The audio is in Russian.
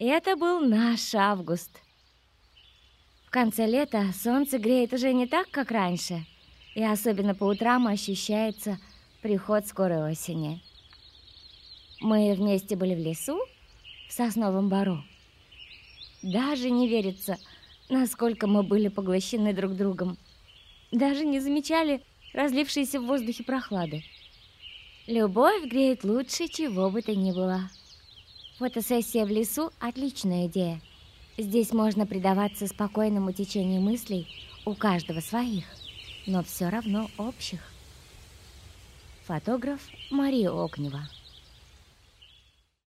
Это был наш август. В конце лета солнце греет уже не так, как раньше, и особенно по утрам ощущается приход скорой осени. Мы вместе были в лесу, в сосновом бару. Даже не верится, насколько мы были поглощены друг другом. Даже не замечали разлившейся в воздухе прохлады. Любовь греет лучше чего бы то ни было. Фотосессия в лесу – отличная идея. Здесь можно предаваться спокойному течению мыслей, у каждого своих, но все равно общих. Фотограф Мария Огнева